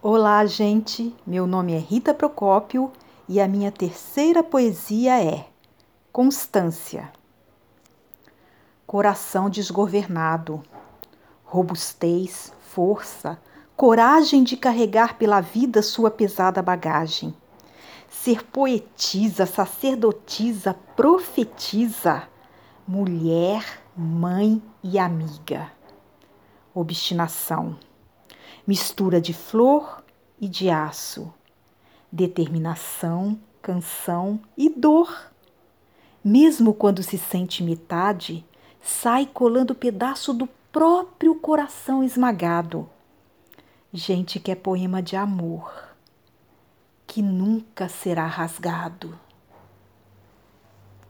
Olá, gente. Meu nome é Rita Procópio e a minha terceira poesia é Constância. Coração desgovernado, robustez, força, coragem de carregar pela vida sua pesada bagagem. Ser poetisa, sacerdotisa, profetiza, mulher, mãe e amiga. Obstinação mistura de flor e de aço, determinação, canção e dor. Mesmo quando se sente metade, sai colando pedaço do próprio coração esmagado. Gente que é poema de amor, que nunca será rasgado.